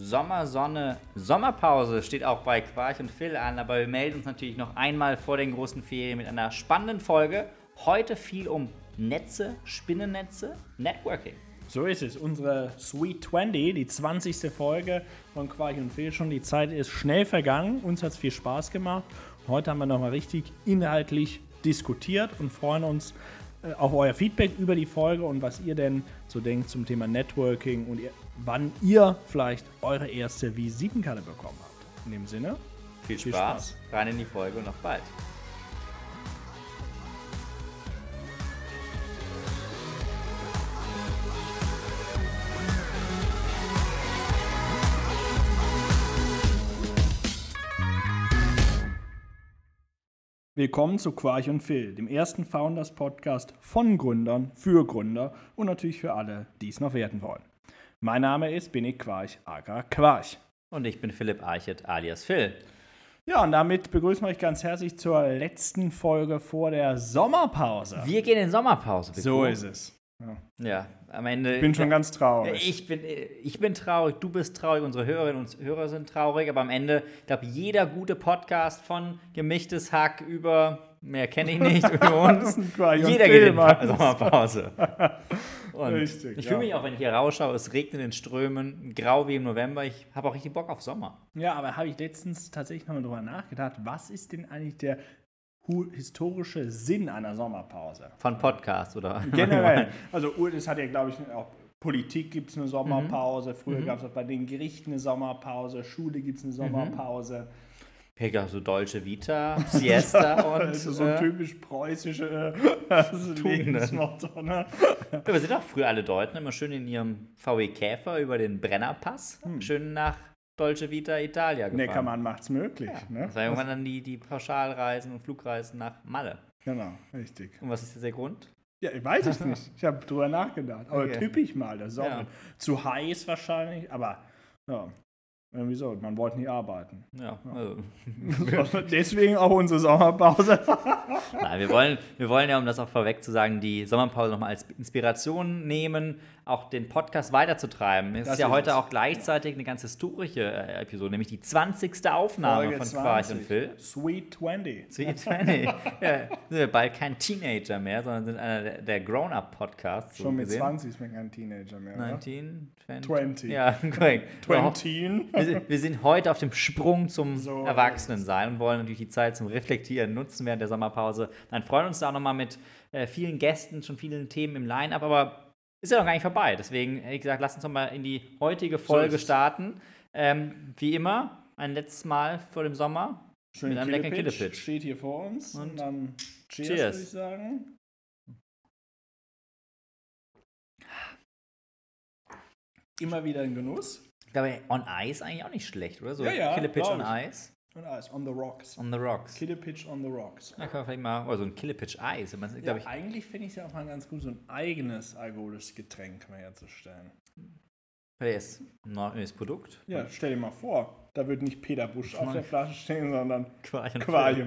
Sommersonne, Sommerpause steht auch bei Quarch und Phil an, aber wir melden uns natürlich noch einmal vor den großen Ferien mit einer spannenden Folge. Heute viel um Netze, Spinnennetze, Networking. So ist es. Unsere Sweet 20, die 20. Folge von Quarch und Phil schon. Die Zeit ist schnell vergangen. Uns hat es viel Spaß gemacht. Heute haben wir nochmal richtig inhaltlich diskutiert und freuen uns äh, auf euer Feedback über die Folge und was ihr denn so denkt zum Thema Networking und ihr, wann ihr vielleicht eure erste Visitenkarte bekommen habt. In dem Sinne, viel, viel Spaß, Spaß, rein in die Folge und noch bald. Willkommen zu Quarch und Phil, dem ersten Founders Podcast von Gründern für Gründer und natürlich für alle, die es noch werden wollen. Mein Name ist Benik Quarch, aka Quarch. Und ich bin Philipp Archet, alias Phil. Ja, und damit begrüßen wir euch ganz herzlich zur letzten Folge vor der Sommerpause. Wir gehen in Sommerpause. Bitte. So ist es. Ja. ja. am Ende. Ich bin schon ganz traurig. Ich bin, ich bin traurig, du bist traurig, unsere Hörerinnen und Hörer sind traurig, aber am Ende, ich glaube, jeder gute Podcast von gemischtes Hack über, mehr kenne ich nicht, über uns, jeder geht in Sommerpause. Und Richtig, ich fühle ja. mich auch, wenn ich hier rausschaue, es regnet in Strömen, grau wie im November. Ich habe auch richtig Bock auf Sommer. Ja, aber habe ich letztens tatsächlich nochmal drüber nachgedacht, was ist denn eigentlich der historische Sinn einer Sommerpause. Von Podcast oder? Generell. Also das hat ja, glaube ich, auch Politik gibt es eine Sommerpause. Mhm. Früher mhm. gab es auch bei den Gerichten eine Sommerpause. Schule gibt es eine mhm. Sommerpause. Mhm. Ja, so Dolce Vita, Siesta und. Das ist so äh, typisch preußische also Lebensmotto, ne? Wir sind auch früher alle Deutschen immer schön in ihrem VW Käfer über den Brennerpass. Hm. Schön nach Dolce Vita Italia gefahren. Neckermann macht es möglich. Ja, ne? Das war irgendwann dann die, die Pauschalreisen und Flugreisen nach Malle. Genau, richtig. Und was ist der Grund? Ja, ich weiß es nicht. Ich habe drüber nachgedacht. Aber okay. typisch mal, der Sommer. Ja. Zu heiß wahrscheinlich, aber ja, irgendwie so, man wollte nie arbeiten. Ja, also. Deswegen auch unsere Sommerpause. Nein, wir wollen, wir wollen ja, um das auch vorweg zu sagen, die Sommerpause nochmal als Inspiration nehmen, auch den Podcast weiterzutreiben. Es das ist ja ist heute es. auch gleichzeitig eine ganz historische äh, Episode, nämlich die 20. Aufnahme Folge von 20. Quarch und Phil. Sweet 20. Sweet 20. ja, sind wir bald kein Teenager mehr, sondern sind einer der, der Grown-Up-Podcasts. Schon so mit gesehen. 20 ist man kein Teenager mehr. 19, 20. 20. Ja, korrekt. 20. Wir sind, wir sind heute auf dem Sprung zum so Erwachsenensein und wollen natürlich die Zeit zum Reflektieren nutzen während der Sommerpause. Dann freuen uns da auch nochmal mit äh, vielen Gästen, schon vielen Themen im Line-Up, aber ist ja noch gar nicht vorbei. Deswegen ich gesagt, lass uns noch mal in die heutige Folge so starten. Ähm, wie immer, ein letztes Mal vor dem Sommer Schön mit einem leckeren Killepitch. Steht hier vor uns. Und, und dann Cheers, cheers. würde ich sagen. Immer wieder ein Genuss. Ich glaube, On Ice eigentlich auch nicht schlecht, oder? So ja, ja, Killepitch on Ice. On Ice, on the rocks. On the rocks. Killepitch on the rocks. Da kann man vielleicht mal, oder so ein Killepitch Eis. Ja, ich, eigentlich finde ich es ja auch mal ganz gut, so ein eigenes alkoholisches Getränk mal herzustellen. Ist ein neues Produkt. Ja, stell dir mal vor, da wird nicht Peter Busch auf der Flasche stehen, sondern.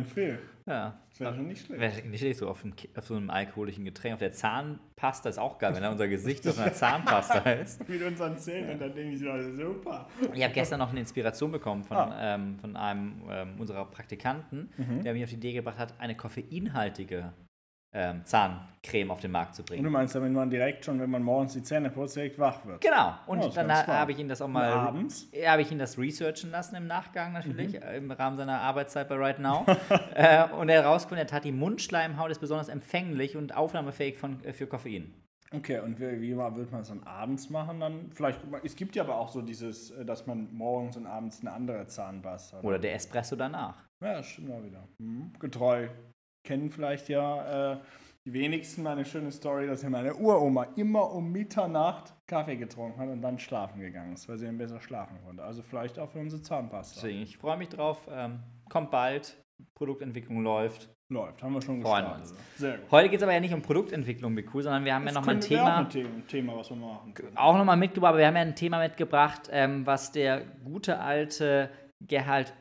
Phil. Ja. Das wäre schon nicht schlecht. Wäre nicht schlecht, so auf, einem, auf, so einem alkoholischen Getränk. Auf der Zahnpasta ist auch geil, wenn da unser Gesicht auf einer Zahnpasta ist. Mit unseren Zähnen, dann denke ich so, super. Ich habe gestern noch eine Inspiration bekommen von, ah. ähm, von einem ähm, unserer Praktikanten, mhm. der mich auf die Idee gebracht hat, eine koffeinhaltige ähm, Zahncreme auf den Markt zu bringen. Und du meinst, damit man direkt schon, wenn man morgens die Zähne putzt, direkt wach wird? Genau. Und ja, dann habe ich ihn das auch mal. Abends? Habe ich ihn das researchen lassen im Nachgang natürlich, mhm. im Rahmen seiner Arbeitszeit bei Right Now. äh, und er herausgefunden, er hat die Mundschleimhaut ist besonders empfänglich und aufnahmefähig von, äh, für Koffein. Okay, und wie, wie wird man es dann abends machen? Dann vielleicht, es gibt ja aber auch so dieses, äh, dass man morgens und abends eine andere Zahnpasta hat. Oder der Espresso danach. Ja, stimmt mal wieder. Mhm. Getreu kennen vielleicht ja äh, die wenigsten meine schöne Story, dass ja meine Uroma immer um Mitternacht Kaffee getrunken hat und dann schlafen gegangen ist, weil sie dann besser schlafen konnte. Also vielleicht auch für unsere Zahnpasta. Deswegen, ich freue mich drauf. Ähm, kommt bald. Produktentwicklung läuft. Läuft, haben wir schon gestartet. Sehr gut. Heute geht es aber ja nicht um Produktentwicklung, Biku, sondern wir haben das ja nochmal ein Thema. Auch ein Thema, was wir machen können. Auch nochmal mitgebracht, aber wir haben ja ein Thema mitgebracht, ähm, was der gute alte Gerhard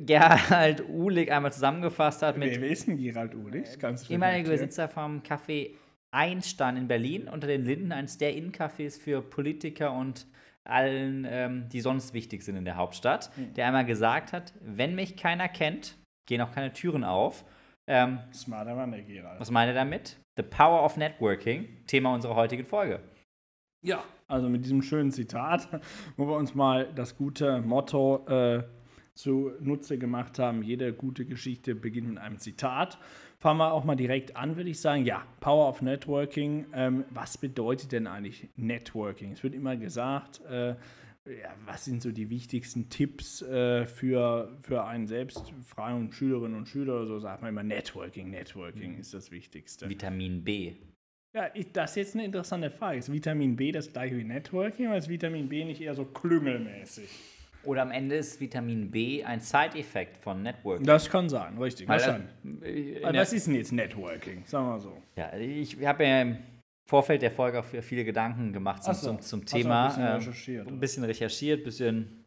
Gerald Uhlig einmal zusammengefasst hat. Mit Wer ist denn Gerald Uhlig? Ganz ehemaliger Besitzer vom Café Einstein in Berlin, unter den Linden, eines der Innencafés für Politiker und allen, ähm, die sonst wichtig sind in der Hauptstadt, mhm. der einmal gesagt hat, wenn mich keiner kennt, gehen auch keine Türen auf. Ähm, Smarter Mann, der Gerald. Was meint er damit? The Power of Networking, Thema unserer heutigen Folge. Ja, also mit diesem schönen Zitat, wo wir uns mal das gute Motto äh, zunutze gemacht haben, jede gute Geschichte beginnt mit einem Zitat. Fangen wir auch mal direkt an, würde ich sagen. Ja, Power of Networking. Ähm, was bedeutet denn eigentlich Networking? Es wird immer gesagt, äh, ja, was sind so die wichtigsten Tipps äh, für, für einen selbst, freien Schülerinnen und Schüler oder so, sagt man immer Networking, Networking mhm. ist das Wichtigste. Vitamin B. Ja, ich, das ist jetzt eine interessante Frage. Ist Vitamin B das gleiche wie Networking oder ist Vitamin B nicht eher so klüngelmäßig? Oder am Ende ist Vitamin B ein Side-Effekt von Networking. Das kann sein, richtig. Weil, äh, was ist denn jetzt Networking? Sagen wir mal so. Ja, ich habe ja im Vorfeld der Folge auch viele Gedanken gemacht zum, so. zum, zum Thema. Ein bisschen recherchiert. Ein bisschen recherchiert, ein bisschen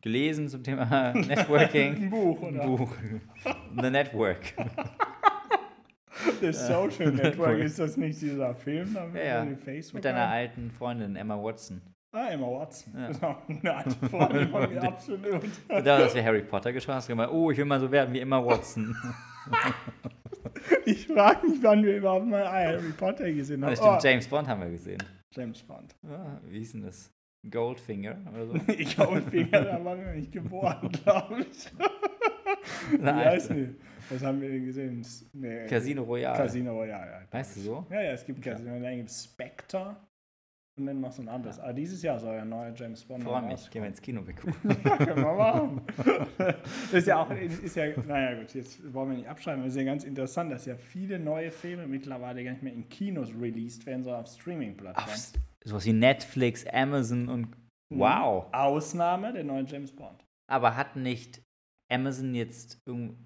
gelesen zum Thema Networking. ein Buch, oder? Ein Buch. The Network. The Social Network, ist das nicht dieser Film? Ja, ja. Mit deiner alten Freundin Emma Watson. Ah, Emma Watson. Ja. Genau, eine alte Freundin von mir, absolut. Da, dass wir Harry Potter geschaut haben, gemeint, oh, ich will mal so werden wie Emma Watson. ich frage mich, wann wir überhaupt mal Harry Potter gesehen haben. Ja, stimmt, oh. James Bond haben wir gesehen. James Bond. Ja, wie hieß denn das? Goldfinger oder so? Goldfinger, da waren wir nicht geboren, glaube ich. Nein. Wie heißt die? Was haben wir denn gesehen? Nee, Casino Royale. Casino Royale, ja. Weißt du so? Ja, ja, es gibt Casino, dann gibt es Spectre und dann noch so ein anderes. Ja. Ah, dieses Jahr soll ja ein neuer James Bond Freue mich, gehen wir ins Kino bekommen. ja, können wir machen. ist ja auch, ist ja, naja gut, jetzt wollen wir nicht abschreiben, aber es ist ja ganz interessant, dass ja viele neue Filme mittlerweile gar nicht mehr in Kinos released werden, sondern auf Streaming-Plattformen. Sowas wie Netflix, Amazon und mhm. wow. Ausnahme der neue James Bond. Aber hat nicht Amazon jetzt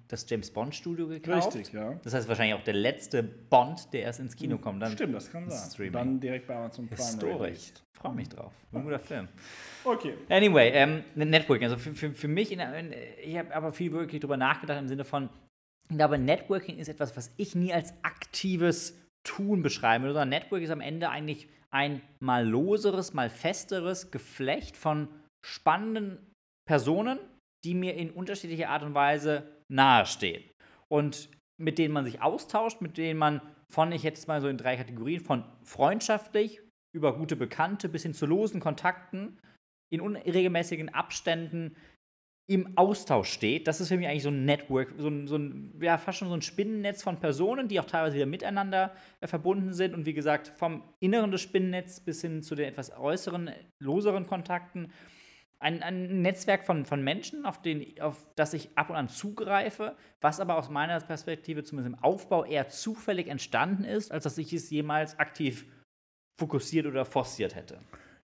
das James Bond Studio gekauft. Richtig, ja. Das heißt wahrscheinlich auch der letzte Bond, der erst ins Kino hm, kommt. Dann Stimmt, das kann sein. Streaming. Dann direkt bei Amazon Prime. Historisch. Freue mich drauf. Ein guter Film. Okay. Anyway, ähm, Networking. Also für, für, für mich, in, ich habe aber viel wirklich darüber nachgedacht im Sinne von, ich glaube, Networking ist etwas, was ich nie als aktives Tun beschreiben würde, sondern Networking ist am Ende eigentlich ein mal loseres, mal festeres Geflecht von spannenden Personen, die mir in unterschiedlicher Art und Weise nahestehen. Und mit denen man sich austauscht, mit denen man von, ich jetzt mal so in drei Kategorien, von freundschaftlich über gute Bekannte bis hin zu losen Kontakten in unregelmäßigen Abständen im Austausch steht. Das ist für mich eigentlich so ein Network, so ein, so ein, ja, fast schon so ein Spinnennetz von Personen, die auch teilweise wieder miteinander äh, verbunden sind. Und wie gesagt, vom Inneren des Spinnennetzes bis hin zu den etwas äußeren, loseren Kontakten ein, ein Netzwerk von, von Menschen, auf, den, auf das ich ab und an zugreife, was aber aus meiner Perspektive zumindest im Aufbau eher zufällig entstanden ist, als dass ich es jemals aktiv fokussiert oder forciert hätte.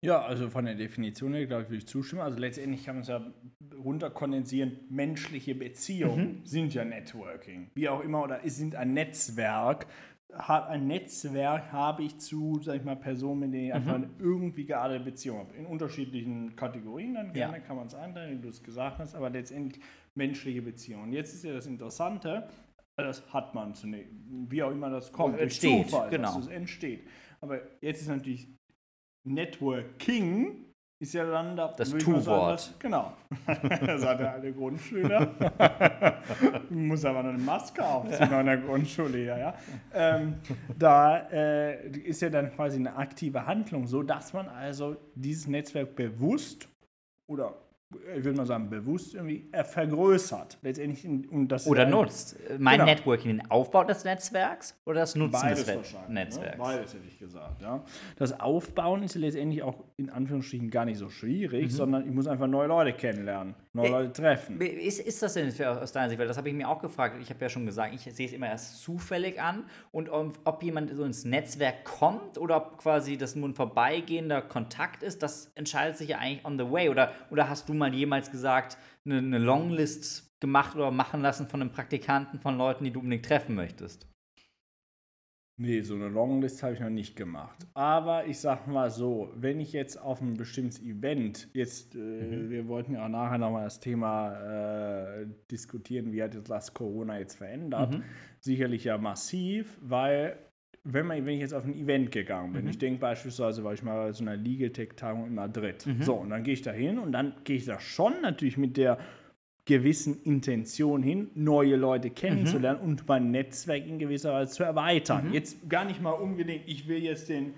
Ja, also von der Definition her, glaube ich, würde ich zustimmen. Also letztendlich kann man es ja runterkondensieren, menschliche Beziehungen mhm. sind ja Networking. Wie auch immer, oder sind ein Netzwerk, ein Netzwerk habe ich zu, sag ich mal, Personen, mit denen ich einfach mhm. irgendwie geartete Beziehung habe. In unterschiedlichen Kategorien dann gerne ja. kann man es einteilen, wie du es gesagt hast, aber letztendlich menschliche Beziehungen. Jetzt ist ja das Interessante, das hat man zunächst, wie auch immer das kommt, durch entsteht, Zufall, genau. dass es entsteht. Aber jetzt ist natürlich Networking ist ja dann da, das Tu-Wort. Genau. das hat der alte Grundschüler. Muss aber noch eine Maske aufziehen ja. in der Grundschule, ja. ja. Ähm, da äh, ist ja dann quasi eine aktive Handlung, so dass man also dieses Netzwerk bewusst oder ich würde mal sagen, bewusst irgendwie vergrößert. Letztendlich um das oder nutzt. Mein genau. Networking, den Aufbau des Netzwerks oder das Nutzen Beides des ne? Netzwerks? Ne? Beides hätte ich gesagt, ja. Das Aufbauen ist letztendlich auch in Anführungsstrichen gar nicht so schwierig, mhm. sondern ich muss einfach neue Leute kennenlernen, neue äh, Leute treffen. Ist, ist das denn aus deiner Sicht? Weil das habe ich mir auch gefragt. Ich habe ja schon gesagt, ich sehe es immer erst zufällig an und ob, ob jemand so ins Netzwerk kommt oder ob quasi das nur ein vorbeigehender Kontakt ist, das entscheidet sich ja eigentlich on the way. Oder, oder hast du mal jemals gesagt, eine, eine Longlist gemacht oder machen lassen von einem Praktikanten, von Leuten, die du unbedingt treffen möchtest? Nee, so eine Longlist habe ich noch nicht gemacht. Aber ich sag mal so, wenn ich jetzt auf ein bestimmtes Event, jetzt, äh, mhm. wir wollten ja auch nachher nochmal das Thema äh, diskutieren, wie hat das Corona jetzt verändert. Mhm. Sicherlich ja massiv, weil wenn, man, wenn ich jetzt auf ein Event gegangen bin, mhm. ich denke beispielsweise, war ich mal bei so einer Legal Tech-Tagung in Madrid. Mhm. So, und dann gehe ich da hin und dann gehe ich da schon natürlich mit der gewissen Intention hin, neue Leute kennenzulernen mhm. und mein Netzwerk in gewisser Weise zu erweitern. Mhm. Jetzt gar nicht mal unbedingt, ich will jetzt den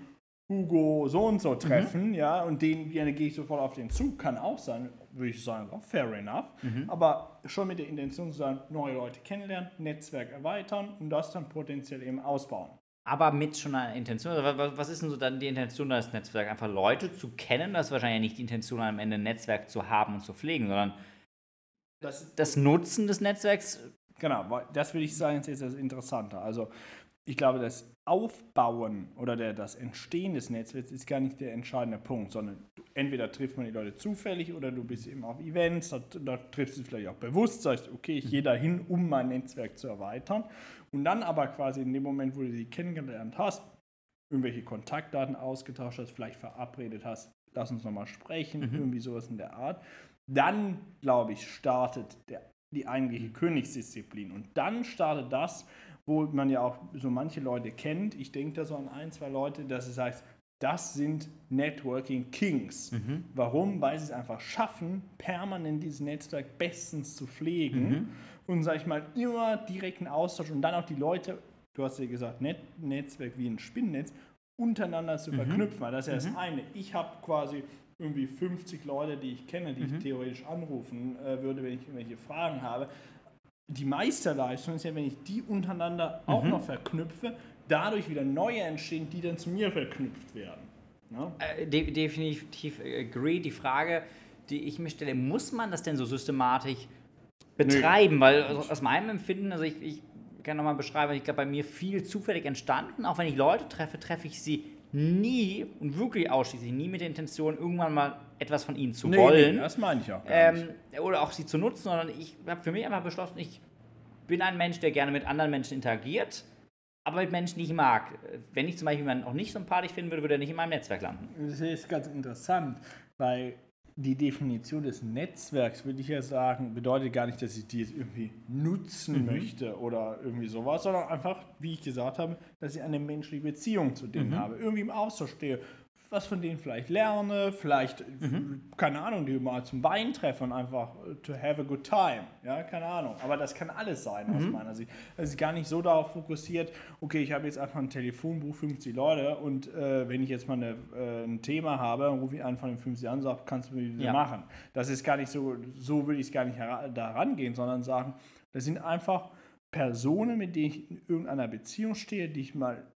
Hugo so und so treffen, mhm. ja, und den gerne gehe ich sofort auf den Zug, kann auch sein, würde ich sagen, auch fair enough. Mhm. Aber schon mit der Intention zu sagen, neue Leute kennenlernen, Netzwerk erweitern und das dann potenziell eben ausbauen. Aber mit schon einer Intention. Was ist denn so dann die Intention des Netzwerks? Einfach Leute zu kennen, das ist wahrscheinlich nicht die Intention, am Ende ein Netzwerk zu haben und zu pflegen, sondern das, das Nutzen des Netzwerks. Genau, das würde ich sagen, ist das Interessanter. Also ich glaube, das Aufbauen oder der, das Entstehen des Netzwerks ist gar nicht der entscheidende Punkt, sondern entweder trifft man die Leute zufällig oder du bist eben auf Events, da, da triffst du vielleicht auch bewusst, sagst, okay, ich gehe dahin, um mein Netzwerk zu erweitern. Und dann aber quasi in dem Moment, wo du sie kennengelernt hast, irgendwelche Kontaktdaten ausgetauscht hast, vielleicht verabredet hast, lass uns nochmal sprechen, mhm. irgendwie sowas in der Art. Dann, glaube ich, startet der, die eigentliche Königsdisziplin. Und dann startet das, wo man ja auch so manche Leute kennt. Ich denke da so an ein, zwei Leute, dass es heißt, das sind Networking Kings. Mhm. Warum? Weil sie es einfach schaffen, permanent dieses Netzwerk bestens zu pflegen mhm. und, sag ich mal, immer direkten Austausch und dann auch die Leute, du hast ja gesagt, Net Netzwerk wie ein Spinnennetz, untereinander zu mhm. verknüpfen. Weil das ist ja das mhm. eine. Ich habe quasi irgendwie 50 Leute, die ich kenne, die ich mhm. theoretisch anrufen äh, würde, wenn ich irgendwelche Fragen habe die Meisterleistung ist ja, wenn ich die untereinander mhm. auch noch verknüpfe, dadurch wieder neue entstehen, die dann zu mir verknüpft werden. Ja? Äh, de definitiv agree. Die Frage, die ich mir stelle, muss man das denn so systematisch betreiben? Nö. Weil also aus meinem Empfinden, also ich, ich kann nochmal beschreiben, ich glaube, bei mir viel zufällig entstanden. Auch wenn ich Leute treffe, treffe ich sie nie und wirklich ausschließlich nie mit der Intention, irgendwann mal etwas von ihnen zu nee, wollen. Nee, das meine ich auch. Ähm, oder auch sie zu nutzen, sondern ich habe für mich einfach beschlossen, ich bin ein Mensch, der gerne mit anderen Menschen interagiert, aber mit Menschen, die ich mag. Wenn ich zum Beispiel jemanden auch nicht sympathisch finden würde, würde er nicht in meinem Netzwerk landen. Das ist ganz interessant, weil die Definition des Netzwerks, würde ich ja sagen, bedeutet gar nicht, dass ich die jetzt irgendwie nutzen mhm. möchte oder irgendwie sowas, sondern einfach, wie ich gesagt habe, dass ich eine menschliche Beziehung zu denen mhm. habe, irgendwie im Austausch stehe was von denen vielleicht lerne, vielleicht, mhm. keine Ahnung, die mal zum Wein treffen, einfach to have a good time. Ja, keine Ahnung. Aber das kann alles sein mhm. aus meiner Sicht. Es ist gar nicht so darauf fokussiert, okay, ich habe jetzt einfach ein Telefonbuch, 50 Leute und äh, wenn ich jetzt mal eine, äh, ein Thema habe, dann rufe ich einen von den 50 an und sage, kannst du mir ja. machen. Das ist gar nicht so, so würde ich es gar nicht da rangehen, sondern sagen, das sind einfach Personen, mit denen ich in irgendeiner Beziehung stehe, die ich mal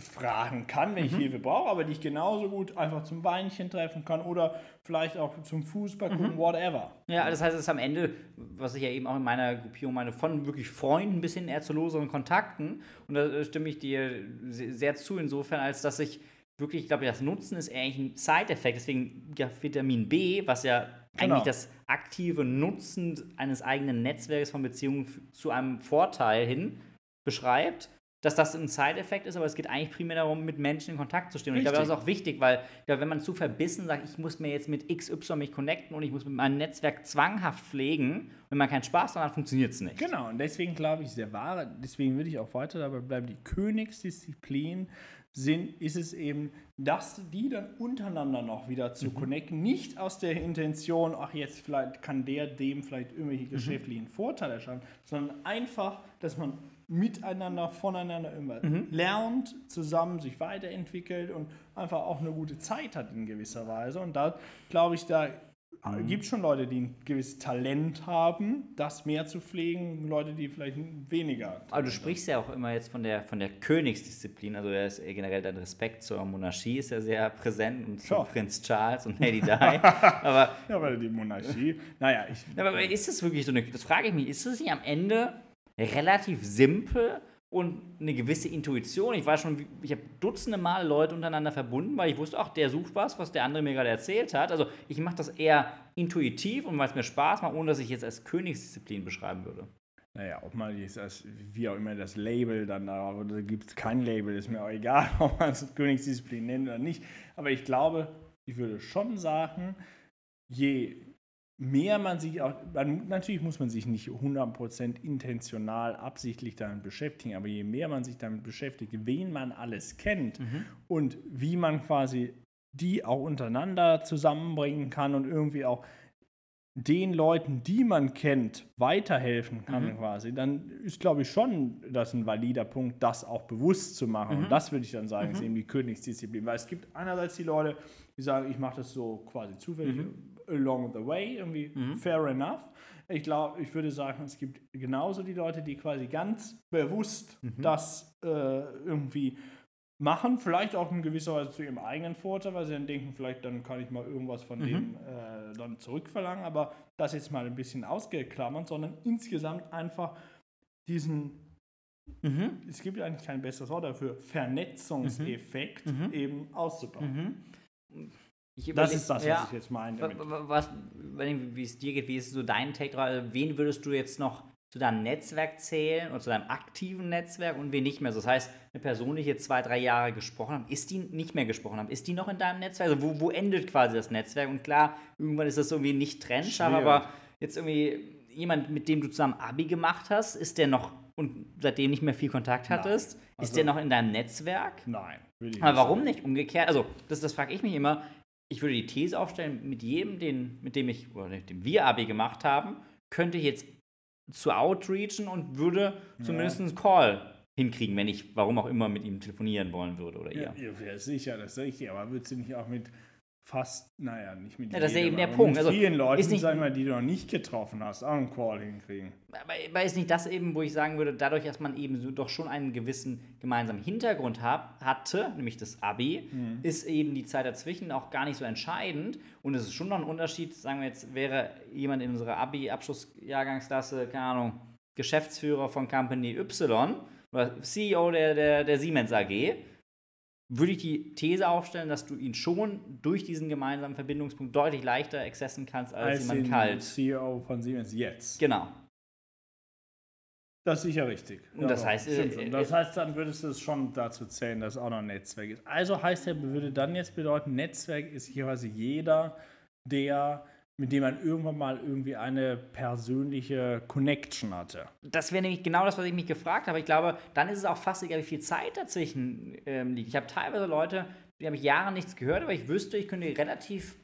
fragen kann, wenn ich mhm. Hilfe brauche, aber die ich genauso gut einfach zum Weinchen treffen kann oder vielleicht auch zum Fußball gucken, mhm. whatever. Ja, das heißt, es ist am Ende, was ich ja eben auch in meiner Gruppierung meine, von wirklich Freunden bis hin eher zu loseren Kontakten. Und da stimme ich dir sehr zu, insofern, als dass ich wirklich, ich glaube, das Nutzen ist eigentlich ein Side-Effekt. Deswegen ja, Vitamin B, was ja genau. eigentlich das aktive Nutzen eines eigenen Netzwerks von Beziehungen zu einem Vorteil hin beschreibt dass das ein Side-Effekt ist, aber es geht eigentlich primär darum, mit Menschen in Kontakt zu stehen. Und Richtig. ich glaube, das ist auch wichtig, weil glaube, wenn man zu verbissen sagt, ich muss mir jetzt mit XY mich connecten und ich muss mit meinem Netzwerk zwanghaft pflegen, wenn man keinen Spaß daran hat, funktioniert es nicht. Genau, und deswegen glaube ich, der wahre, deswegen würde ich auch weiter dabei bleiben, die Königsdisziplin sind, ist es eben, dass die dann untereinander noch wieder zu mhm. connecten, nicht aus der Intention, ach jetzt vielleicht kann der dem vielleicht irgendwelche mhm. geschäftlichen mhm. Vorteile schaffen, sondern einfach, dass man miteinander, voneinander immer mhm. lernt, zusammen sich weiterentwickelt und einfach auch eine gute Zeit hat in gewisser Weise. Und da glaube ich, da mhm. gibt es schon Leute, die ein gewisses Talent haben, das mehr zu pflegen, Leute, die vielleicht weniger. Aber du sprichst ja auch immer jetzt von der, von der Königsdisziplin, also ist generell dein Respekt zur Monarchie ist ja sehr präsent und zu ja. Prinz Charles und Lady Di. aber, ja, weil die Monarchie, naja, ich. Aber ist das wirklich so eine, das frage ich mich, ist das nicht am Ende relativ simpel und eine gewisse Intuition. Ich war schon, ich habe dutzende Mal Leute untereinander verbunden, weil ich wusste, ach, der sucht was, was der andere mir gerade erzählt hat. Also ich mache das eher intuitiv und weil es mir Spaß macht, ohne dass ich jetzt als Königsdisziplin beschreiben würde. Naja, ob man jetzt wie auch immer das Label dann da, oder gibt es kein Label, ist mir auch egal, ob man es Königsdisziplin nennt oder nicht. Aber ich glaube, ich würde schon sagen, je mehr man sich auch, man, natürlich muss man sich nicht 100% intentional absichtlich damit beschäftigen, aber je mehr man sich damit beschäftigt, wen man alles kennt mhm. und wie man quasi die auch untereinander zusammenbringen kann und irgendwie auch den Leuten, die man kennt, weiterhelfen kann mhm. quasi, dann ist, glaube ich, schon das ein valider Punkt, das auch bewusst zu machen. Mhm. Und das würde ich dann sagen, mhm. ist eben die Königsdisziplin. Weil es gibt einerseits die Leute, die sagen, ich mache das so quasi zufällig mhm. Along the way, irgendwie mhm. fair enough. Ich glaube, ich würde sagen, es gibt genauso die Leute, die quasi ganz bewusst mhm. das äh, irgendwie machen, vielleicht auch in gewisser Weise zu ihrem eigenen Vorteil, weil sie dann denken, vielleicht dann kann ich mal irgendwas von mhm. dem äh, dann zurückverlangen, aber das jetzt mal ein bisschen ausgeklammert, sondern insgesamt einfach diesen, mhm. es gibt eigentlich kein besseres Wort dafür, Vernetzungseffekt mhm. mhm. eben auszubauen. Das ist das, was ja, ich jetzt meine. Damit. Was, wie es dir geht, wie ist so dein Take drauf? Wen würdest du jetzt noch zu deinem Netzwerk zählen oder zu deinem aktiven Netzwerk und wen nicht mehr. Das heißt, eine Person, die jetzt zwei, drei Jahre gesprochen hat, ist die nicht mehr gesprochen haben, ist die noch in deinem Netzwerk? Also wo, wo endet quasi das Netzwerk? Und klar, irgendwann ist das irgendwie nicht trennscharf, aber jetzt irgendwie jemand, mit dem du zusammen Abi gemacht hast, ist der noch und seitdem nicht mehr viel Kontakt hattest, also, ist der noch in deinem Netzwerk? Nein. aber warum nicht umgekehrt? Also, das, das frage ich mich immer. Ich würde die These aufstellen, mit jedem, den, mit dem ich, oder dem wir Abi gemacht haben, könnte ich jetzt zu outreachen und würde zumindest einen Call hinkriegen, wenn ich, warum auch immer, mit ihm telefonieren wollen würde oder ihr. Ja, ja sicher, das ist richtig, aber würdest du nicht auch mit fast, naja, nicht mit ja, das ist ja eben der Punkt. Mit also, vielen Leuten, nicht, sagen wir, die du noch nicht getroffen hast, auch einen Call hinkriegen. Aber, aber ist nicht das eben, wo ich sagen würde, dadurch, dass man eben so doch schon einen gewissen gemeinsamen Hintergrund hab, hatte, nämlich das Abi, mhm. ist eben die Zeit dazwischen auch gar nicht so entscheidend. Und es ist schon noch ein Unterschied, sagen wir jetzt, wäre jemand in unserer Abi-Abschlussjahrgangsklasse, keine Ahnung, Geschäftsführer von Company Y oder CEO der, der, der Siemens AG würde ich die These aufstellen, dass du ihn schon durch diesen gemeinsamen Verbindungspunkt deutlich leichter accessen kannst als, als jemand kalt. CEO von Siemens jetzt. Genau. Das ist sicher richtig. Und ja, das heißt, äh, das heißt, dann würdest du es schon dazu zählen, dass es auch noch ein Netzwerk ist. Also heißt er, würde dann jetzt bedeuten, Netzwerk ist quasi jeder, der mit dem man irgendwann mal irgendwie eine persönliche Connection hatte. Das wäre nämlich genau das, was ich mich gefragt habe. Ich glaube, dann ist es auch fast egal, wie viel Zeit dazwischen ähm, liegt. Ich habe teilweise Leute, die habe ich Jahre nichts gehört, aber ich wüsste, ich könnte relativ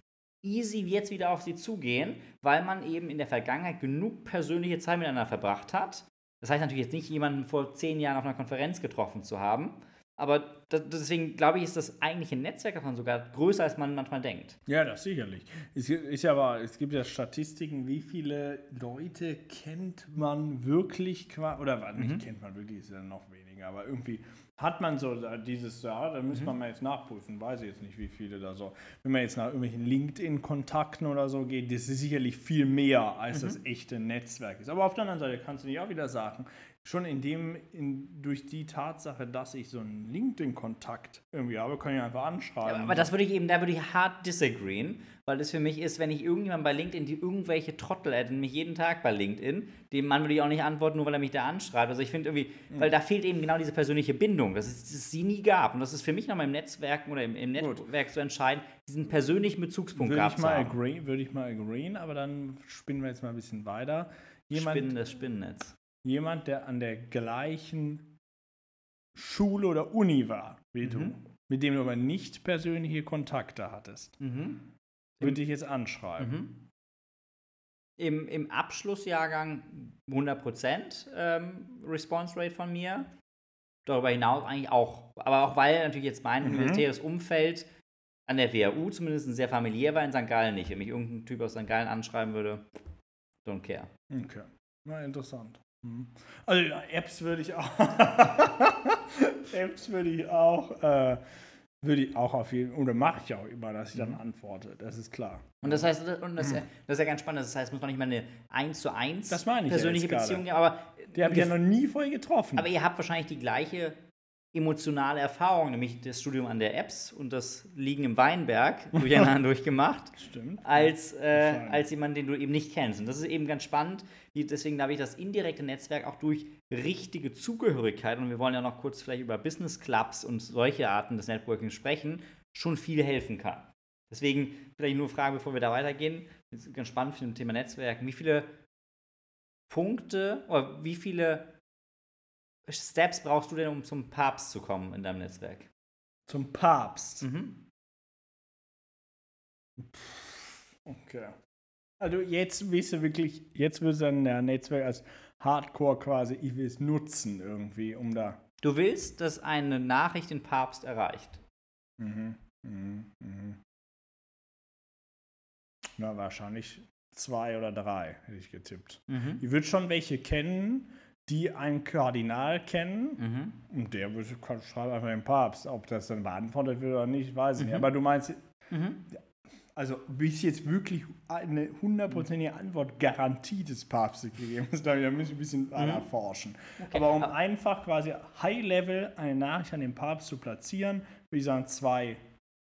easy jetzt wieder auf sie zugehen, weil man eben in der Vergangenheit genug persönliche Zeit miteinander verbracht hat. Das heißt natürlich jetzt nicht, jemanden vor zehn Jahren auf einer Konferenz getroffen zu haben, aber das, deswegen glaube ich, ist das eigentliche Netzwerk davon sogar größer, als man manchmal denkt. Ja, das sicherlich. Es, ist ja aber, es gibt ja Statistiken, wie viele Leute kennt man wirklich, oder nicht mhm. kennt man wirklich, ist ja noch weniger, aber irgendwie hat man so dieses, ja, da müsste mhm. man mal jetzt nachprüfen, weiß ich jetzt nicht, wie viele da so. Wenn man jetzt nach irgendwelchen LinkedIn-Kontakten oder so geht, das ist sicherlich viel mehr, als mhm. das echte Netzwerk ist. Aber auf der anderen Seite kannst du nicht auch wieder sagen, schon in dem, in, durch die Tatsache, dass ich so einen LinkedIn-Kontakt irgendwie habe, kann ich einfach anschreiben. Ja, aber das würde ich eben, da würde ich hart disagreeen, weil das für mich ist, wenn ich irgendjemand bei LinkedIn, die irgendwelche Trottel adden, mich jeden Tag bei LinkedIn, dem Mann würde ich auch nicht antworten, nur weil er mich da anschreibt. Also ich finde irgendwie, mhm. weil da fehlt eben genau diese persönliche Bindung, dass es, dass es sie nie gab. Und das ist für mich nochmal im Netzwerken oder im, im Netzwerk zu entscheiden, diesen persönlichen Bezugspunkt würde ich mal agree, Würde ich mal agreeen, aber dann spinnen wir jetzt mal ein bisschen weiter. Jemand, Spinnen das Spinnennetz jemand, der an der gleichen Schule oder Uni war wie mhm. du, mit dem du aber nicht persönliche Kontakte hattest, mhm. würde ich jetzt anschreiben. Mhm. Im, Im Abschlussjahrgang 100% ähm, Response Rate von mir. Darüber hinaus eigentlich auch. Aber auch weil natürlich jetzt mein mhm. universitäres Umfeld an der WHU zumindest sehr familiär war, in St. Gallen nicht. Wenn mich irgendein Typ aus St. Gallen anschreiben würde, don't care. Okay, na interessant. Mhm. Also Apps würde ich auch. Apps würde ich auch. Äh, würde ich auch auf jeden Fall, oder mache ich auch immer, dass ich dann mhm. antworte, das ist klar. Und das heißt, und das, mhm. das ist ja ganz spannend, das heißt, muss man nicht mal eine 1 zu 1 persönliche ja Beziehung, aber. Die habe ich ja noch nie vorher getroffen. Aber ihr habt wahrscheinlich die gleiche emotionale Erfahrung, nämlich das Studium an der Apps und das Liegen im Weinberg durcheinander durchgemacht, Stimmt. als, äh, als jemand, den du eben nicht kennst. Und das ist eben ganz spannend. Deswegen glaube ich, das indirekte Netzwerk auch durch richtige Zugehörigkeit, und wir wollen ja noch kurz vielleicht über Business Clubs und solche Arten des Networking sprechen, schon viel helfen kann. Deswegen vielleicht nur fragen, bevor wir da weitergehen. Das ist ganz spannend für das Thema Netzwerk. Wie viele Punkte oder wie viele Steps brauchst du denn, um zum Papst zu kommen in deinem Netzwerk? Zum Papst? Mhm. Okay. Also jetzt willst du wirklich, jetzt willst du ein Netzwerk als Hardcore quasi, ich will es nutzen irgendwie, um da. Du willst, dass eine Nachricht den Papst erreicht. Mhm. Mhm. Mhm. Na, wahrscheinlich zwei oder drei, hätte ich getippt. Mhm. Ich würde schon welche kennen, die einen Kardinal kennen. Mhm. Und der schreibt einfach den Papst. Ob das dann beantwortet wird oder nicht, weiß ich mhm. nicht. Aber du meinst, mhm. also bis jetzt wirklich eine hundertprozentige Antwort Garantie des Papstes gegeben ist, da muss ich ein bisschen mhm. erforschen. Okay. Aber um einfach quasi High-Level eine Nachricht an den Papst zu platzieren, würde ich sagen, zwei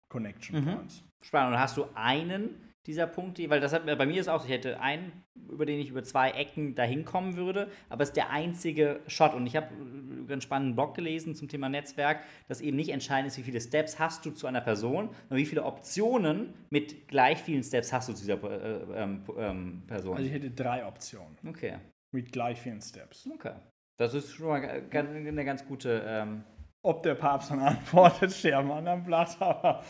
Connection mhm. Points. Spannend. Und hast du einen dieser Punkte, weil das hat bei mir ist auch, ich hätte einen, über den ich über zwei Ecken dahin kommen würde, aber es ist der einzige Shot. Und ich habe einen ganz spannenden Blog gelesen zum Thema Netzwerk, dass eben nicht entscheidend ist, wie viele Steps hast du zu einer Person, sondern wie viele Optionen mit gleich vielen Steps hast du zu dieser äh, ähm, ähm, Person. Also ich hätte drei Optionen. Okay. Mit gleich vielen Steps. Okay. Das ist schon mal eine ganz gute. Ähm Ob der Papst dann antwortet, steht am anderen Blatt, aber.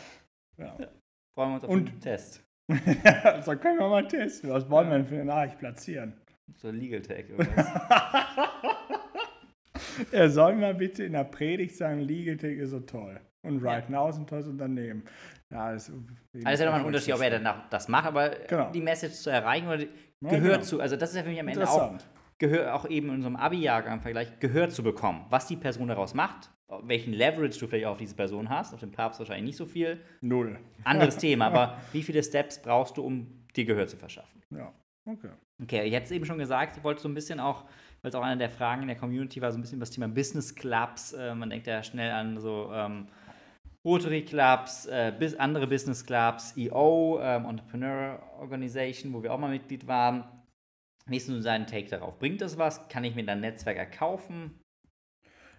Ja. ja. Freuen wir uns auf Und den Test so können wir mal testen. Was wollen wir denn für eine Nachricht platzieren? So ein Legal Tag er soll mal bitte in der Predigt sagen, Legal Tag ist so toll. Und Right ja. Now ist ein tolles Unternehmen. Ja, das also ist ja nochmal ein Unterschied, ob er dann das macht, aber genau. die Message zu erreichen oder gehört genau. zu. Also das ist ja für mich am Ende auch, gehört auch eben in unserem Abi-Jahrgang-Vergleich, gehört zu bekommen. Was die Person daraus macht, welchen Leverage du vielleicht auf diese Person hast. Auf dem Papst wahrscheinlich nicht so viel. Null. Anderes Thema, aber wie viele Steps brauchst du, um dir Gehör zu verschaffen? Ja, okay. Okay, ich hatte es eben schon gesagt, ich wollte so ein bisschen auch, weil es auch eine der Fragen in der Community war, so ein bisschen über das Thema Business Clubs. Äh, man denkt ja schnell an so ähm, Rotary Clubs, äh, bis andere Business Clubs, EO, ähm, Entrepreneur Organization, wo wir auch mal Mitglied waren. Wie ist nun sein Take darauf? Bringt das was? Kann ich mir dann Netzwerk erkaufen?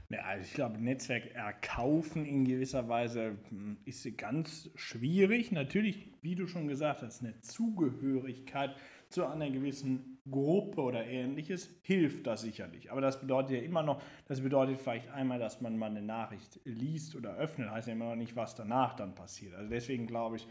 Ja, also ich glaube, Netzwerk erkaufen in gewisser Weise hm, ist ganz schwierig. Natürlich, wie du schon gesagt hast, eine Zugehörigkeit zu einer gewissen Gruppe oder ähnliches hilft das sicherlich. Aber das bedeutet ja immer noch, das bedeutet vielleicht einmal, dass man mal eine Nachricht liest oder öffnet, heißt ja immer noch nicht, was danach dann passiert. Also deswegen glaube ich,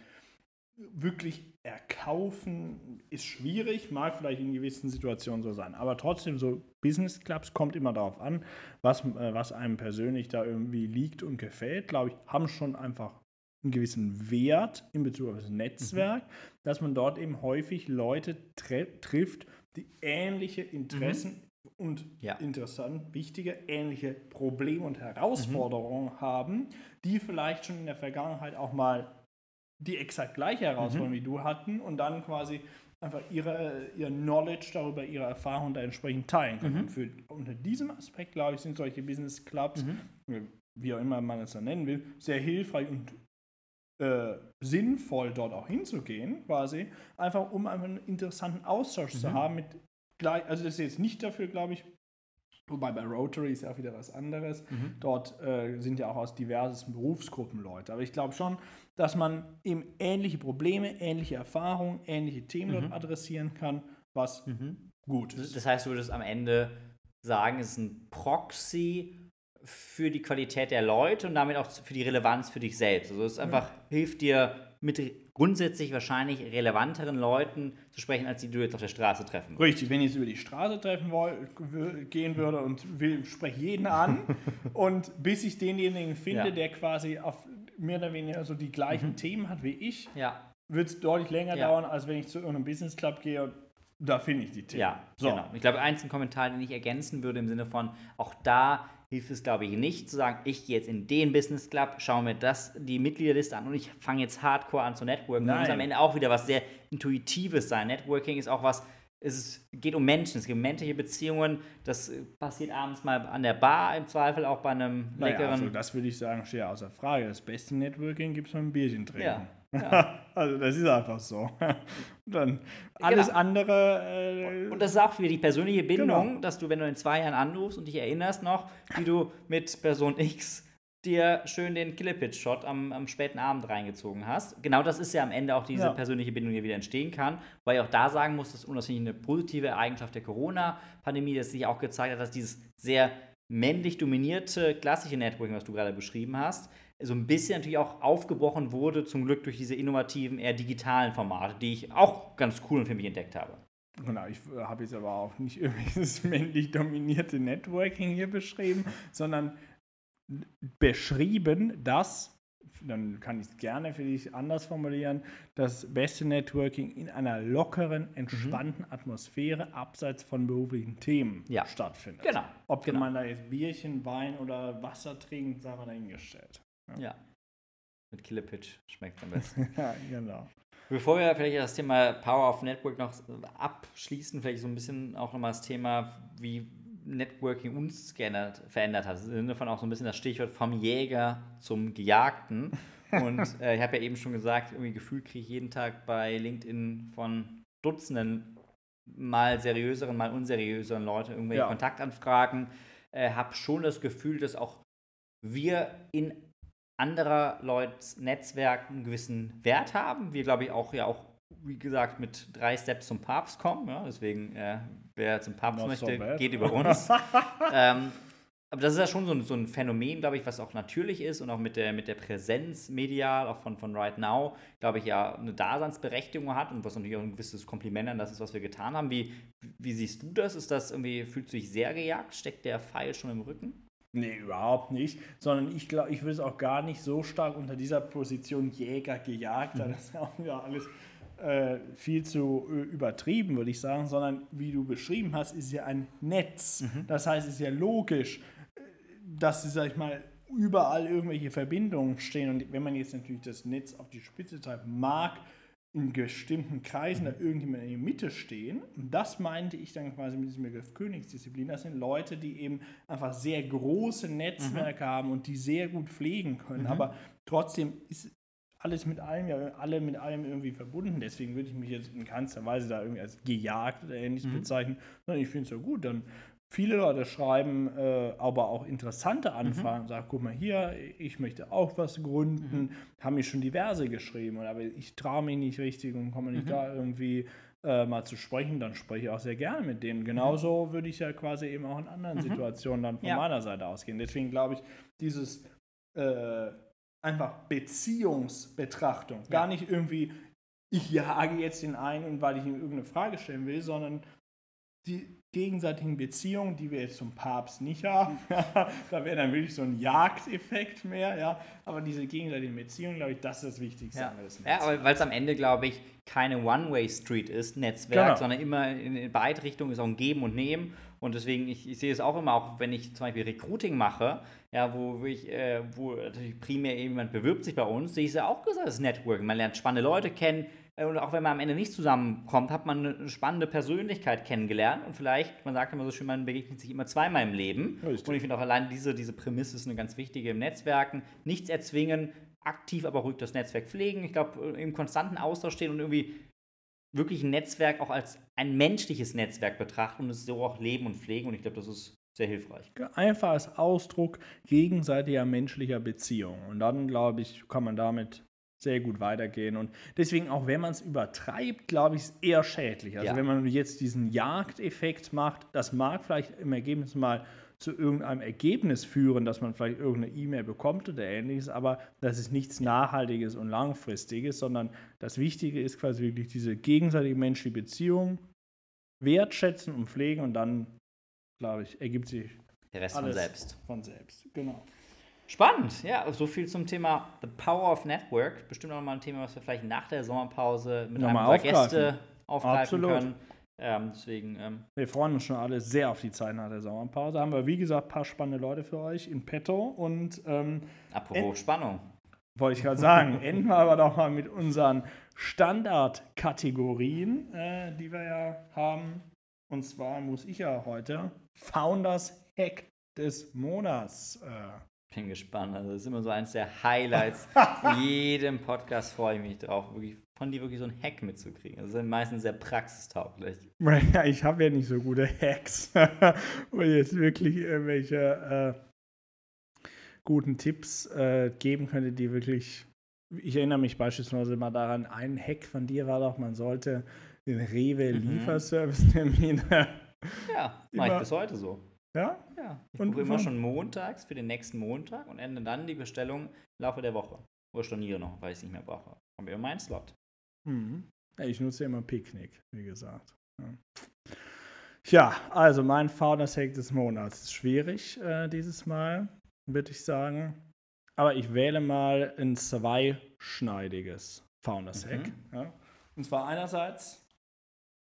wirklich erkaufen ist schwierig, mag vielleicht in gewissen Situationen so sein. Aber trotzdem, so Business Clubs kommt immer darauf an, was, äh, was einem persönlich da irgendwie liegt und gefällt. Glaube ich, haben schon einfach einen gewissen Wert in Bezug auf das Netzwerk, mhm. dass man dort eben häufig Leute trifft, die ähnliche Interessen mhm. und ja. interessant, wichtige, ähnliche Probleme und Herausforderungen mhm. haben, die vielleicht schon in der Vergangenheit auch mal die exakt gleiche Herausforderung mhm. wie du hatten und dann quasi einfach ihre, ihr Knowledge darüber, ihre Erfahrung da entsprechend teilen können. Mhm. Und für, unter diesem Aspekt, glaube ich, sind solche Business Clubs, mhm. wie auch immer man es dann nennen will, sehr hilfreich und äh, sinnvoll, dort auch hinzugehen, quasi, einfach um einen interessanten Austausch zu mhm. haben mit gleich, also das ist jetzt nicht dafür, glaube ich, Wobei bei Rotary ist ja auch wieder was anderes. Mhm. Dort äh, sind ja auch aus diversen Berufsgruppen Leute. Aber ich glaube schon, dass man eben ähnliche Probleme, ähnliche Erfahrungen, ähnliche Themen mhm. dort adressieren kann, was mhm. gut ist. Das heißt, du würdest am Ende sagen, es ist ein Proxy für die Qualität der Leute und damit auch für die Relevanz für dich selbst. Also es einfach hilft dir mit grundsätzlich wahrscheinlich relevanteren Leuten zu sprechen, als die du jetzt auf der Straße treffen würdest. Richtig, wenn ich jetzt über die Straße treffen gehen würde und will, spreche jeden an und bis ich denjenigen finde, ja. der quasi auf mehr oder weniger so die gleichen mhm. Themen hat wie ich, ja. wird es deutlich länger ja. dauern, als wenn ich zu irgendeinem Business Club gehe und da finde ich die Themen. Ja, so. genau. Ich glaube, eins ein Kommentar, den ich ergänzen würde im Sinne von, auch da hilft es, glaube ich, nicht zu sagen, ich gehe jetzt in den Business Club, schaue mir das, die Mitgliederliste an und ich fange jetzt hardcore an zu networken. Das muss am Ende auch wieder was sehr Intuitives sein. Networking ist auch was, es geht um Menschen, es geht um menschliche Beziehungen. Das passiert abends mal an der Bar, im Zweifel auch bei einem naja, leckeren. Also das würde ich sagen, steht außer Frage. Das beste Networking gibt es beim Bierchen trinken. Ja. Ja. also das ist einfach so. Dann alles genau. andere. Äh, und das ist auch wieder die persönliche Bindung, genau. dass du, wenn du in zwei Jahren anrufst und dich erinnerst noch, wie du mit Person X dir schön den Killepitch-Shot am, am, späten Abend reingezogen hast. Genau das ist ja am Ende auch diese ja. persönliche Bindung, die wieder entstehen kann. Weil ich auch da sagen muss, das ist unabhängig eine positive Eigenschaft der Corona-Pandemie, dass sich auch gezeigt hat, dass dieses sehr männlich dominierte klassische Networking, was du gerade beschrieben hast, so ein bisschen natürlich auch aufgebrochen wurde, zum Glück durch diese innovativen, eher digitalen Formate, die ich auch ganz cool und für mich entdeckt habe. Genau, ich äh, habe jetzt aber auch nicht irgendwelches männlich dominierte Networking hier beschrieben, sondern beschrieben, dass, dann kann ich es gerne für dich anders formulieren, das beste Networking in einer lockeren, entspannten mhm. Atmosphäre abseits von beruflichen Themen ja. stattfindet. Genau. Ob genau. man da jetzt Bierchen, Wein oder Wasser trinkt, sei mal dahingestellt. Ja. ja. Mit Killepitch schmeckt es am besten. ja, genau. Bevor wir vielleicht das Thema Power of Network noch abschließen, vielleicht so ein bisschen auch nochmal das Thema, wie Networking uns geändert, verändert hat. Im Sinne von auch so ein bisschen das Stichwort vom Jäger zum Gejagten. Und äh, ich habe ja eben schon gesagt, irgendwie gefühlt kriege ich jeden Tag bei LinkedIn von Dutzenden mal seriöseren, mal unseriöseren Leute irgendwelche ja. Kontaktanfragen. Äh, habe schon das Gefühl, dass auch wir in anderer Leute Netzwerken einen gewissen Wert haben. Wir, glaube ich, auch ja auch, wie gesagt, mit drei Steps zum Papst kommen. Ja? Deswegen, äh, wer zum Papst Not möchte, so geht über uns. ähm, aber das ist ja schon so ein, so ein Phänomen, glaube ich, was auch natürlich ist und auch mit der, mit der Präsenz medial, auch von, von Right Now, glaube ich, ja eine Daseinsberechtigung hat und was natürlich auch ein gewisses Kompliment an das ist, was wir getan haben. Wie, wie siehst du das? Ist das irgendwie, fühlt sich sehr gejagt? Steckt der Pfeil schon im Rücken? Nee, überhaupt nicht. Sondern ich glaube, ich würde es auch gar nicht so stark unter dieser Position Jäger gejagt. Mhm. Das ist auch wieder alles äh, viel zu äh, übertrieben, würde ich sagen. Sondern wie du beschrieben hast, ist ja ein Netz. Mhm. Das heißt, es ist ja logisch, äh, dass, sag ich mal, überall irgendwelche Verbindungen stehen. Und wenn man jetzt natürlich das Netz auf die Spitze treibt, mag in bestimmten Kreisen da irgendjemand in der Mitte stehen. Und das meinte ich dann quasi mit diesem Begriff Königsdisziplin. Das sind Leute, die eben einfach sehr große Netzwerke mhm. haben und die sehr gut pflegen können. Mhm. Aber trotzdem ist alles mit allem, ja, alle mit allem irgendwie verbunden. Deswegen würde ich mich jetzt in keinster Weise da irgendwie als gejagt oder ähnliches mhm. bezeichnen. Sondern ich finde es ja gut, dann Viele Leute schreiben äh, aber auch interessante mhm. Anfragen, mhm. sagen, guck mal hier, ich möchte auch was gründen, mhm. haben mir schon diverse geschrieben, aber ich traue mich nicht richtig und komme nicht mhm. da irgendwie äh, mal zu sprechen, dann spreche ich auch sehr gerne mit denen. Genauso mhm. würde ich ja quasi eben auch in anderen mhm. Situationen dann von ja. meiner Seite ausgehen. Deswegen glaube ich, dieses äh, einfach Beziehungsbetrachtung, ja. gar nicht irgendwie, ich jage jetzt den einen, weil ich ihm irgendeine Frage stellen will, sondern die gegenseitigen Beziehungen, die wir jetzt zum Papst nicht haben, da wäre dann wirklich so ein Jagdeffekt mehr, ja. Aber diese gegenseitigen Beziehungen, glaube ich, das ist das Wichtigste. Ja, ja weil es am Ende, glaube ich, keine One-Way-Street ist, Netzwerk, genau. sondern immer in beide Richtungen ist auch ein Geben und Nehmen. Und deswegen, ich, ich sehe es auch immer, auch wenn ich zum Beispiel Recruiting mache, ja, wo ich, äh, wo natürlich primär jemand bewirbt sich bei uns, sehe ich es ja auch gesagt, das Networking. Man lernt spannende Leute kennen, und auch wenn man am Ende nicht zusammenkommt, hat man eine spannende Persönlichkeit kennengelernt und vielleicht, man sagt immer so schön, man begegnet sich immer zweimal im Leben. Richtig. Und ich finde auch allein diese, diese Prämisse ist eine ganz wichtige im Netzwerken. Nichts erzwingen, aktiv aber ruhig das Netzwerk pflegen. Ich glaube, im konstanten Austausch stehen und irgendwie wirklich ein Netzwerk auch als ein menschliches Netzwerk betrachten und es so auch leben und pflegen. Und ich glaube, das ist sehr hilfreich. Einfach als Ausdruck gegenseitiger menschlicher Beziehung. Und dann, glaube ich, kann man damit sehr gut weitergehen. Und deswegen, auch wenn man es übertreibt, glaube ich, ist eher schädlich. Also ja. wenn man jetzt diesen Jagdeffekt macht, das mag vielleicht im Ergebnis mal zu irgendeinem Ergebnis führen, dass man vielleicht irgendeine E-Mail bekommt oder ähnliches, aber das ist nichts Nachhaltiges und Langfristiges, sondern das Wichtige ist quasi wirklich diese gegenseitige menschliche Beziehung wertschätzen und pflegen und dann, glaube ich, ergibt sich der Rest von selbst. Von selbst, genau. Spannend, ja, so viel zum Thema The Power of Network. Bestimmt auch mal ein Thema, was wir vielleicht nach der Sommerpause mit Nochmal einem unserer Gäste aufgreifen Absolut. können. Ähm, deswegen, ähm, wir freuen uns schon alle sehr auf die Zeit nach der Sommerpause. Haben wir, wie gesagt, ein paar spannende Leute für euch in petto. Und, ähm, Apropos Spannung. Wollte ich gerade sagen, enden wir aber doch mal mit unseren Standardkategorien, äh, die wir ja haben. Und zwar muss ich ja heute Founders Hack des Monats äh, bin gespannt. Also das ist immer so eins der Highlights. Jedem Podcast freue ich mich drauf, wirklich von dir wirklich so ein Hack mitzukriegen. Das sind meistens sehr praxistauglich. Ich habe ja nicht so gute Hacks, wo jetzt wirklich irgendwelche äh, guten Tipps äh, geben könnte, die wirklich. Ich erinnere mich beispielsweise mal daran, ein Hack von dir war doch, man sollte den Rewe-Lieferservice-Termin. Mhm. ja, mache ich bis heute so. Ja? Ja. Ich und buche immer schon montags für den nächsten Montag und ende dann die Bestellung im Laufe der Woche. Oder storniere noch, weil ich es nicht mehr brauche. Haben wir immer einen Slot. Mhm. Ich nutze immer Picknick, wie gesagt. Ja. ja also mein Founders Hack des Monats ist schwierig äh, dieses Mal, würde ich sagen. Aber ich wähle mal ein zweischneidiges Founders Hack. Mhm. Ja. Und zwar einerseits,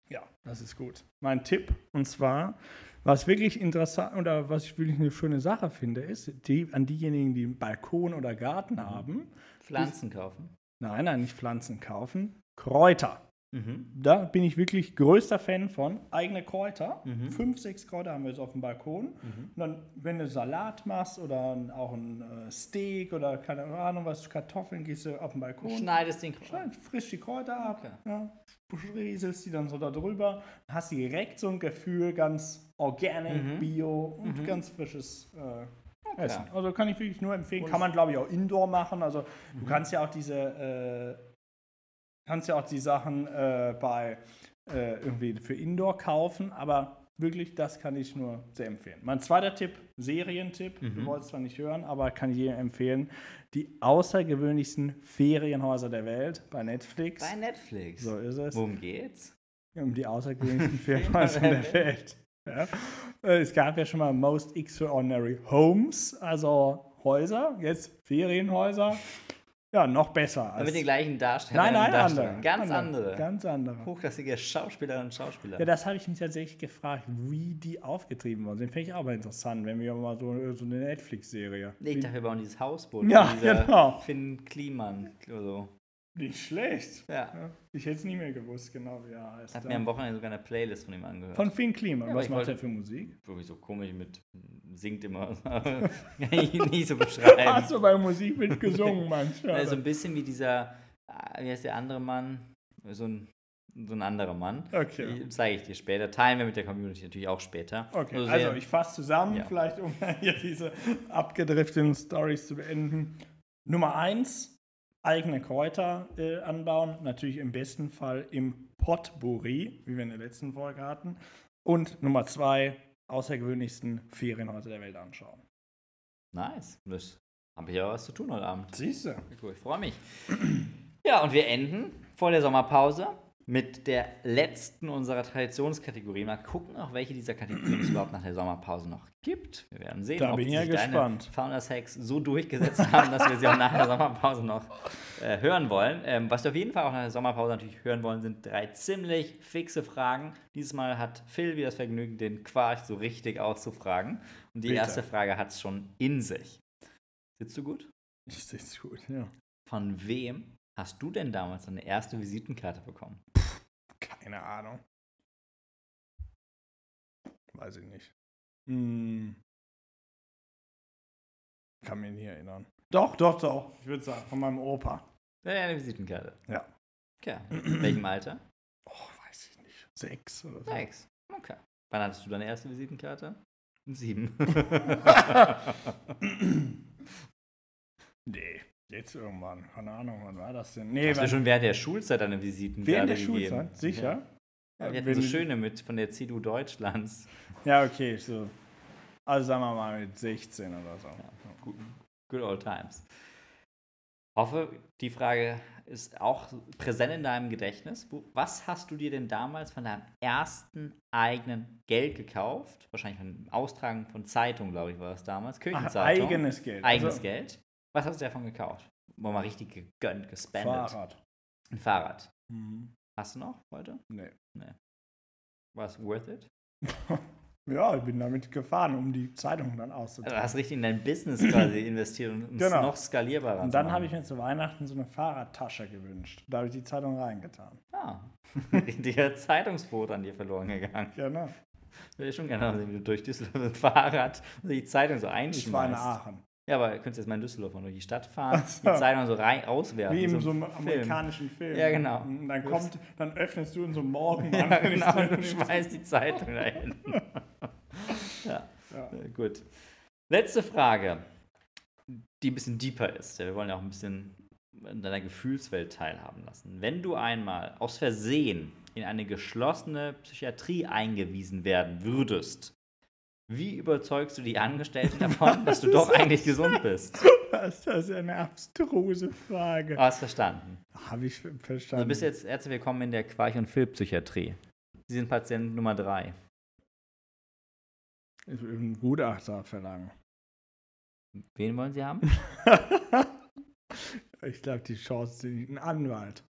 ja, das ist gut. Mein Tipp, und zwar, was wirklich interessant oder was ich wirklich eine schöne Sache finde, ist, die, an diejenigen, die einen Balkon oder Garten mhm. haben. Pflanzen die, kaufen. Nein, nein, nicht Pflanzen kaufen. Kräuter. Mhm. Da bin ich wirklich größter Fan von. Eigene Kräuter. Mhm. Fünf, sechs Kräuter haben wir jetzt auf dem Balkon. Mhm. Und dann, wenn du Salat machst oder auch ein äh, Steak oder keine Ahnung was, Kartoffeln, gehst du auf den Balkon. Schneidest den Kräuter. frisch die Kräuter ab. Okay. Ja, rieselst die dann so da drüber. Hast direkt so ein Gefühl, ganz organic, mhm. bio und mhm. ganz frisches äh, Okay. Essen. Also kann ich wirklich nur empfehlen. Kann man, glaube ich, auch indoor machen. Also mhm. du kannst ja auch diese, äh, kannst ja auch die Sachen äh, bei äh, irgendwie für Indoor kaufen, aber wirklich, das kann ich nur sehr empfehlen. Mein zweiter Tipp, Serientipp, mhm. du wolltest zwar nicht hören, aber kann ich jedem empfehlen. Die außergewöhnlichsten Ferienhäuser der Welt bei Netflix. Bei Netflix. So ist es. Worum geht's? Um die außergewöhnlichsten Ferienhäuser der Welt. Ja. Äh, es gab ja schon mal Most Extraordinary Homes, also Häuser, jetzt Ferienhäuser. Ja, noch besser. Als mit den gleichen Darstellern. Nein, nein, andere. Ganz andere. Ganz andere. Hochklassige Schauspielerinnen und Schauspieler. Ja, das habe ich mich tatsächlich gefragt, wie die aufgetrieben worden sind. Finde ich auch mal interessant, wenn wir mal so, so eine Netflix-Serie. Nee, ich dachte, wir bauen dieses Hausboot. Ja, genau. Finn Kliman. So. Nicht schlecht. Ja. ja. Ich hätte es nie mehr gewusst, genau wie er heißt. Hat mir am Wochenende sogar eine Playlist von ihm angehört. Von Finn Kliman. Ja, Was macht er für Musik? Wirklich so komisch mit, singt immer. Kann ich nicht so beschreiben. Hast du bei Musik mit gesungen manchmal? Also ein bisschen wie dieser, ah, wie heißt der andere Mann? So ein, so ein anderer Mann. Okay. Zeige ich dir später. Teilen wir mit der Community natürlich auch später. Okay, also, also ich fasse zusammen, ja. vielleicht um hier diese abgedrifteten Stories zu beenden. Nummer eins, eigene Kräuter äh, anbauen, natürlich im besten Fall im Potpourri, wie wir in der letzten Folge hatten. Und Nummer zwei, außergewöhnlichsten Ferienhäuser der Welt anschauen. Nice. Das habe ich ja was zu tun heute Abend. Siehst du. Cool, ich freue mich. Ja, und wir enden vor der Sommerpause mit der letzten unserer Traditionskategorien. Mal gucken, auch welche dieser Kategorien es überhaupt nach der Sommerpause noch gibt. Wir werden sehen, da ob bin sich ja deine Founders Hacks so durchgesetzt haben, dass wir sie auch nach der Sommerpause noch äh, hören wollen. Ähm, was wir auf jeden Fall auch nach der Sommerpause natürlich hören wollen, sind drei ziemlich fixe Fragen. Dieses Mal hat Phil wieder das Vergnügen, den Quark so richtig auszufragen. Und die Bitte. erste Frage hat es schon in sich. Sitzt du gut? Ich sitze gut, ja. Von wem hast du denn damals eine erste Visitenkarte bekommen? Keine Ahnung. Weiß ich nicht. Hm. Kann mich nicht erinnern. Doch, doch, doch. Ich würde sagen, von meinem Opa. Ja, eine Visitenkarte. Ja. Okay. In welchem Alter? Oh, weiß ich nicht. Sechs oder so. Sechs. Okay. Wann hattest du deine erste Visitenkarte? Sieben. nee. Jetzt irgendwann. Keine Ahnung, wann war das denn? Nee, Hast du schon während der Schulzeit eine Visitenkarte Während der gegeben? Schulzeit? Sicher? Ja. ja wir hatten so schöne mit von der CDU Deutschlands. Ja, okay, so. Also sagen wir mal mit 16 oder so. Ja, good, good old times. Hoffe, die Frage ist auch präsent in deinem Gedächtnis. Was hast du dir denn damals von deinem ersten eigenen Geld gekauft? Wahrscheinlich von Austragen von Zeitung, glaube ich, war es damals. Kirchenzeitung. Ach, eigenes Geld. Eigenes also, Geld. Was hast du davon gekauft? War mal richtig gegönnt, gespendet. Fahrrad. Ein Fahrrad. Mhm. Hast du noch heute? Nee. Nee. War es worth it? ja, ich bin damit gefahren, um die Zeitung dann. Also hast richtig in dein Business quasi investiert und um genau. es noch skalierbarer Und dann habe ich mir zu Weihnachten so eine Fahrradtasche gewünscht. Da habe ich die Zeitung reingetan. Ah, richtiger Zeitungsboot an dir verloren geganung. Genau. Ich würde schon gerne sehen, wie du durch Düsseldorf mit Fahrrad die Zeitung so einschmeißt. Ich war in Aachen. Ja, aber du könntest jetzt mal in Düsseldorf mal durch die Stadt fahren, so. die Zeitung so rein auswerfen. Wie in so einem amerikanischen Film. Ja, genau. Und dann kommt, dann öffnest du in so einem Morgen ja, genau, und du schmeißt die Zeitung da hinten. ja. ja. Gut. Letzte Frage. die ein bisschen deeper ist. Wir wollen ja auch ein bisschen in deiner Gefühlswelt teilhaben lassen. Wenn du einmal aus Versehen in eine geschlossene Psychiatrie eingewiesen werden würdest, wie überzeugst du die Angestellten davon, dass du doch eigentlich gesund bist? Das ist eine abstruse Frage. Hast verstanden. Habe ich verstanden. Also bist jetzt herzlich willkommen in der Quarch- und Phil-Psychiatrie. Sie sind Patient Nummer drei. Ich will einen Gutachter verlangen. Wen wollen Sie haben? ich glaube, die Chance sind ein Anwalt.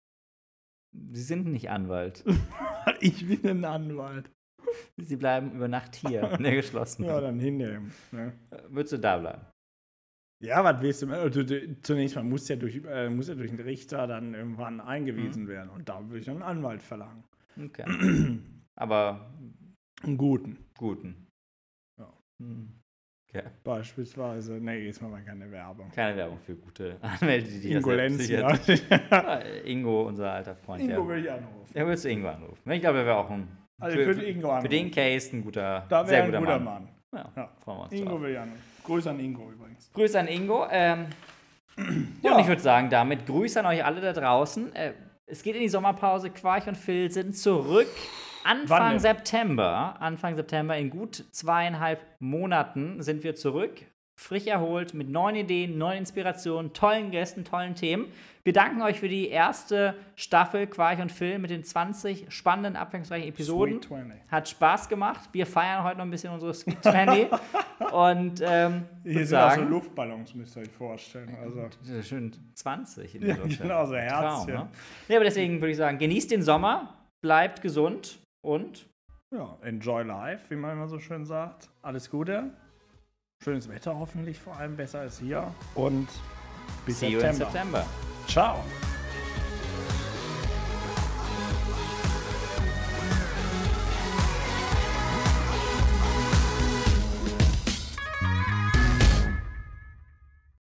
Sie sind nicht Anwalt. ich bin ein Anwalt. Sie bleiben über Nacht hier in der geschlossenen. ja, dann hinnehmen. Ne? Würdest du da bleiben? Ja, was willst du? Also, zunächst mal muss ja, durch, äh, muss ja durch den Richter dann irgendwann eingewiesen mhm. werden. Und da würde ich einen Anwalt verlangen. Okay. Aber. Einen guten. Guten. Ja. Mhm. Okay. Beispielsweise, nee, ist mal keine Werbung. Keine Werbung für gute Anwälte, die Ingo Lenz, ja. Ingo, unser alter Freund. Ingo ja. will ich anrufen. Ja, willst du Ingo anrufen? Ich glaube, er wäre auch ein. Also für, für, Ingo für den Case ein guter, da sehr guter, ein guter Mann. Mann. Ja, freuen wir uns Ingo ich anrufen. Grüße an Ingo übrigens. Grüße an Ingo. Ähm, ja. Und ich würde sagen, damit Grüße an euch alle da draußen. Äh, es geht in die Sommerpause. Quarch und Phil sind zurück. Anfang September, Anfang September, in gut zweieinhalb Monaten sind wir zurück. Frisch erholt, mit neuen Ideen, neuen Inspirationen, tollen Gästen, tollen Themen. Wir danken euch für die erste Staffel Quarch und Film mit den 20 spannenden, abwechslungsreichen Episoden. Hat Spaß gemacht. Wir feiern heute noch ein bisschen unsere Sweet 20. und ähm, Hier sind sagen, auch so Luftballons, müsst ihr euch vorstellen. Also. Schön 20 in der ja, Genau, so Herzchen. Traum, ne? ja, aber deswegen würde ich sagen, genießt den Sommer, bleibt gesund und ja, enjoy life, wie man immer so schön sagt. Alles Gute. Schönes Wetter hoffentlich, vor allem besser als hier. Und bis See September. You in September. Ciao.